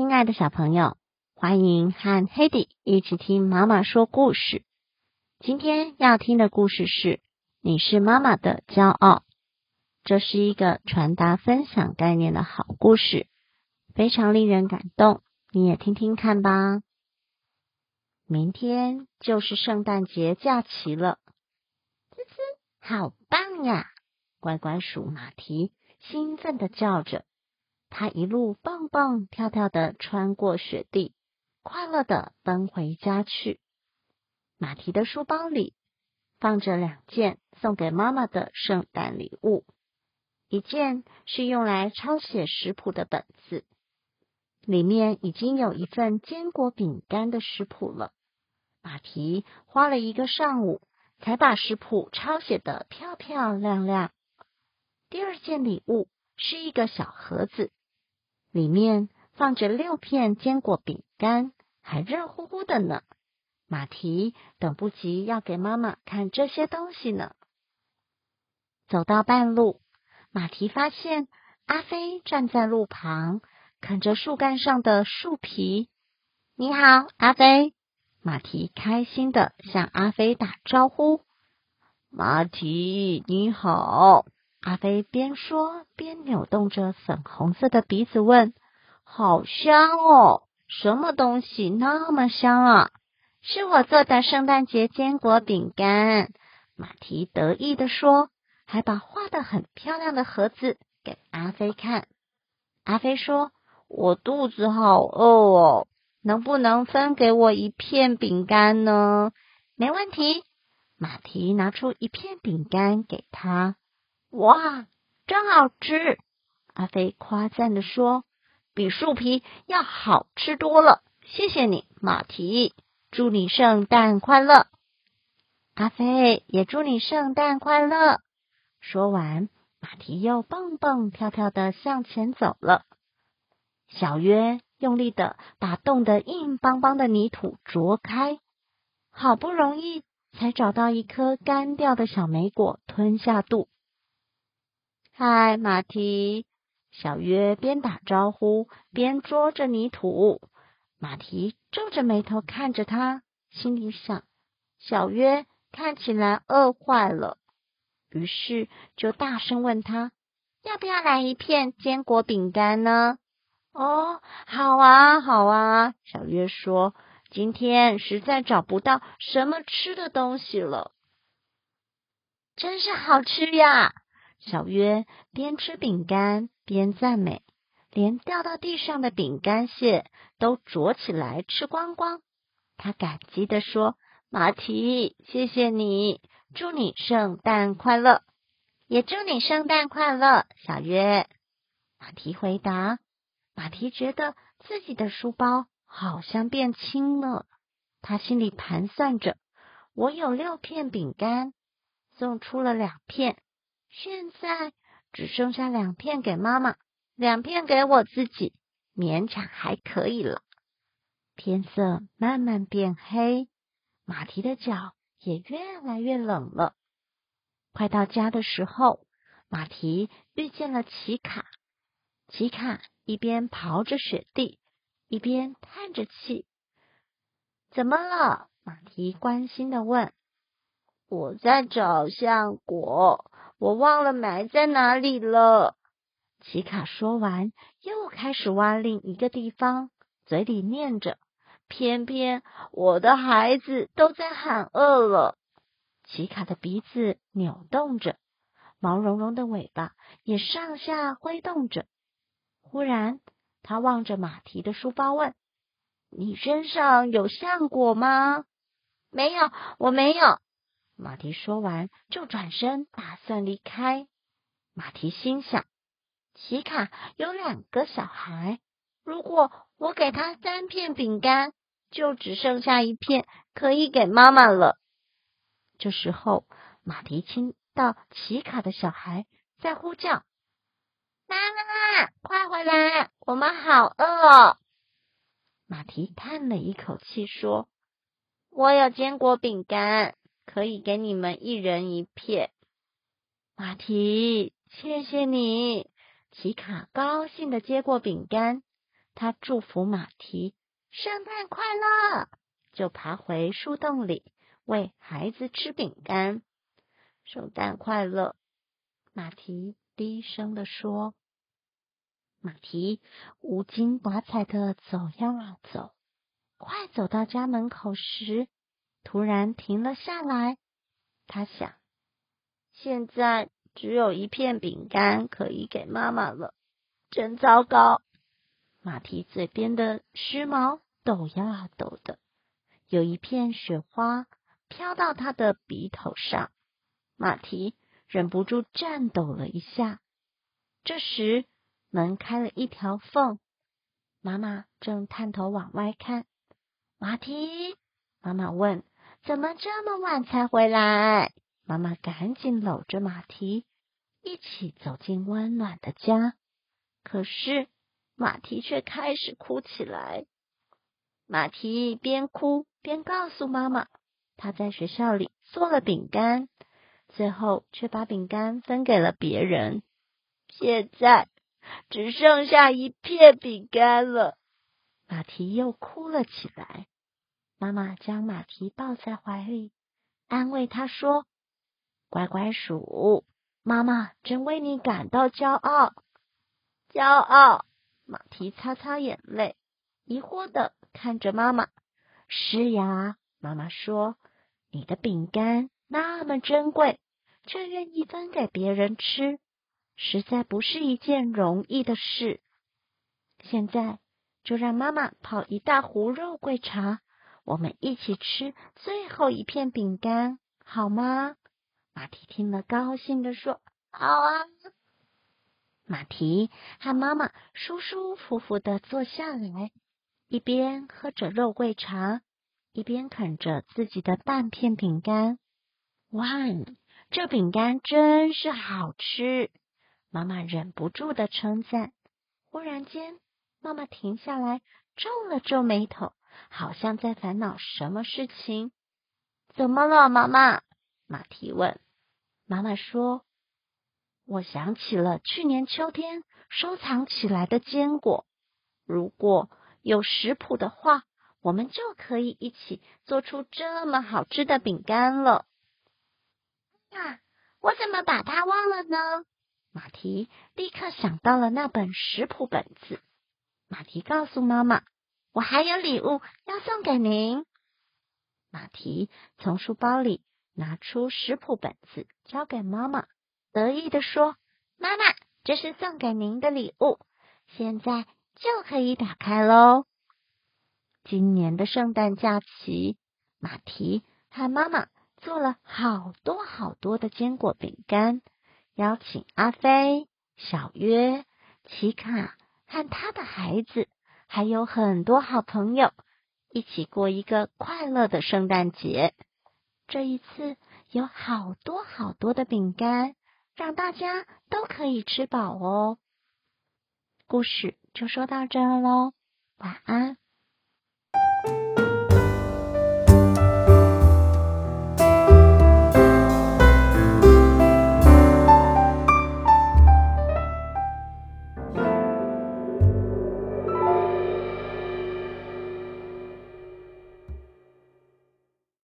亲爱的小朋友，欢迎和 Hedy 一起听妈妈说故事。今天要听的故事是《你是妈妈的骄傲》，这是一个传达分享概念的好故事，非常令人感动。你也听听看吧。明天就是圣诞节假期了，滋滋，好棒呀！乖乖鼠马蹄兴奋的叫着。他一路蹦蹦跳跳的穿过雪地，快乐的奔回家去。马蹄的书包里放着两件送给妈妈的圣诞礼物，一件是用来抄写食谱的本子，里面已经有一份坚果饼干的食谱了。马蹄花了一个上午才把食谱抄写的漂漂亮亮。第二件礼物是一个小盒子。里面放着六片坚果饼干，还热乎乎的呢。马蹄等不及要给妈妈看这些东西呢。走到半路，马蹄发现阿飞站在路旁，啃着树干上的树皮。你好，阿飞。马蹄开心的向阿飞打招呼。马蹄，你好。阿飞边说边扭动着粉红色的鼻子问：“好香哦，什么东西那么香啊？”“是我做的圣诞节坚果饼干。”马蹄得意的说，还把画的很漂亮的盒子给阿飞看。阿飞说：“我肚子好饿哦，能不能分给我一片饼干呢？”“没问题。”马蹄拿出一片饼干给他。哇，真好吃！阿飞夸赞的说：“比树皮要好吃多了。”谢谢你，马蹄，祝你圣诞快乐！阿飞也祝你圣诞快乐。说完，马蹄又蹦蹦跳跳的向前走了。小约用力的把冻得硬邦邦的泥土啄开，好不容易才找到一颗干掉的小莓果，吞下肚。嗨，马蹄！小约边打招呼边捉着泥土。马蹄皱着眉头看着他，心里想：小约看起来饿坏了。于是就大声问他：要不要来一片坚果饼干呢？哦，好啊，好啊！小约说：今天实在找不到什么吃的东西了，真是好吃呀！小约边吃饼干边赞美，连掉到地上的饼干屑都啄起来吃光光。他感激的说：“马蹄，谢谢你，祝你圣诞快乐，也祝你圣诞快乐。”小约，马蹄回答。马蹄觉得自己的书包好像变轻了，他心里盘算着：我有六片饼干，送出了两片。现在只剩下两片给妈妈，两片给我自己，勉强还可以了。天色慢慢变黑，马蹄的脚也越来越冷了。快到家的时候，马蹄遇见了奇卡。奇卡一边刨着雪地，一边叹着气。怎么了？马蹄关心的问。我在找橡果。我忘了埋在哪里了。奇卡说完，又开始挖另一个地方，嘴里念着：“偏偏我的孩子都在喊饿了。”奇卡的鼻子扭动着，毛茸茸的尾巴也上下挥动着。忽然，他望着马蹄的书包问：“你身上有橡果吗？”“没有，我没有。”马蹄说完，就转身打算离开。马蹄心想：奇卡有两个小孩，如果我给他三片饼干，就只剩下一片可以给妈妈了。这时候，马蹄听到奇卡的小孩在呼叫：“妈妈，快回来，我们好饿哦！”马蹄叹了一口气说：“我有坚果饼干。”可以给你们一人一片，马蹄，谢谢你。奇卡高兴的接过饼干，他祝福马蹄圣诞快乐，就爬回树洞里喂孩子吃饼干。圣诞快乐，马蹄低声的说。马蹄无精打采的走呀走，快走到家门口时，突然停了下来。他想，现在只有一片饼干可以给妈妈了，真糟糕！马蹄嘴边的须毛抖呀抖的，有一片雪花飘到他的鼻头上，马蹄忍不住颤抖了一下。这时，门开了一条缝，妈妈正探头往外看。马蹄，妈妈问：“怎么这么晚才回来？”妈妈赶紧搂着马蹄，一起走进温暖的家。可是马蹄却开始哭起来。马蹄边哭边告诉妈妈，他在学校里做了饼干，最后却把饼干分给了别人。现在。只剩下一片饼干了，马蹄又哭了起来。妈妈将马蹄抱在怀里，安慰他说：“乖乖鼠，妈妈真为你感到骄傲。”骄傲。马蹄擦擦眼泪，疑惑的看着妈妈。是呀，妈妈说：“你的饼干那么珍贵，却愿意分给别人吃。”实在不是一件容易的事。现在就让妈妈泡一大壶肉桂茶，我们一起吃最后一片饼干，好吗？马蹄听了，高兴的说：“好啊！”马蹄和妈妈舒舒服服的坐下来，一边喝着肉桂茶，一边啃着自己的半片饼干。哇，这饼干真是好吃！妈妈忍不住的称赞。忽然间，妈妈停下来，皱了皱眉头，好像在烦恼什么事情。怎么了，妈妈？马蹄问。妈妈说：“我想起了去年秋天收藏起来的坚果。如果有食谱的话，我们就可以一起做出这么好吃的饼干了。”啊，我怎么把它忘了呢？马蹄立刻想到了那本食谱本子。马蹄告诉妈妈：“我还有礼物要送给您。”马蹄从书包里拿出食谱本子，交给妈妈，得意的说：“妈妈，这是送给您的礼物，现在就可以打开喽。”今年的圣诞假期，马蹄和妈妈做了好多好多的坚果饼干。邀请阿飞、小约、奇卡和他的孩子，还有很多好朋友，一起过一个快乐的圣诞节。这一次有好多好多的饼干，让大家都可以吃饱哦。故事就说到这喽，晚安。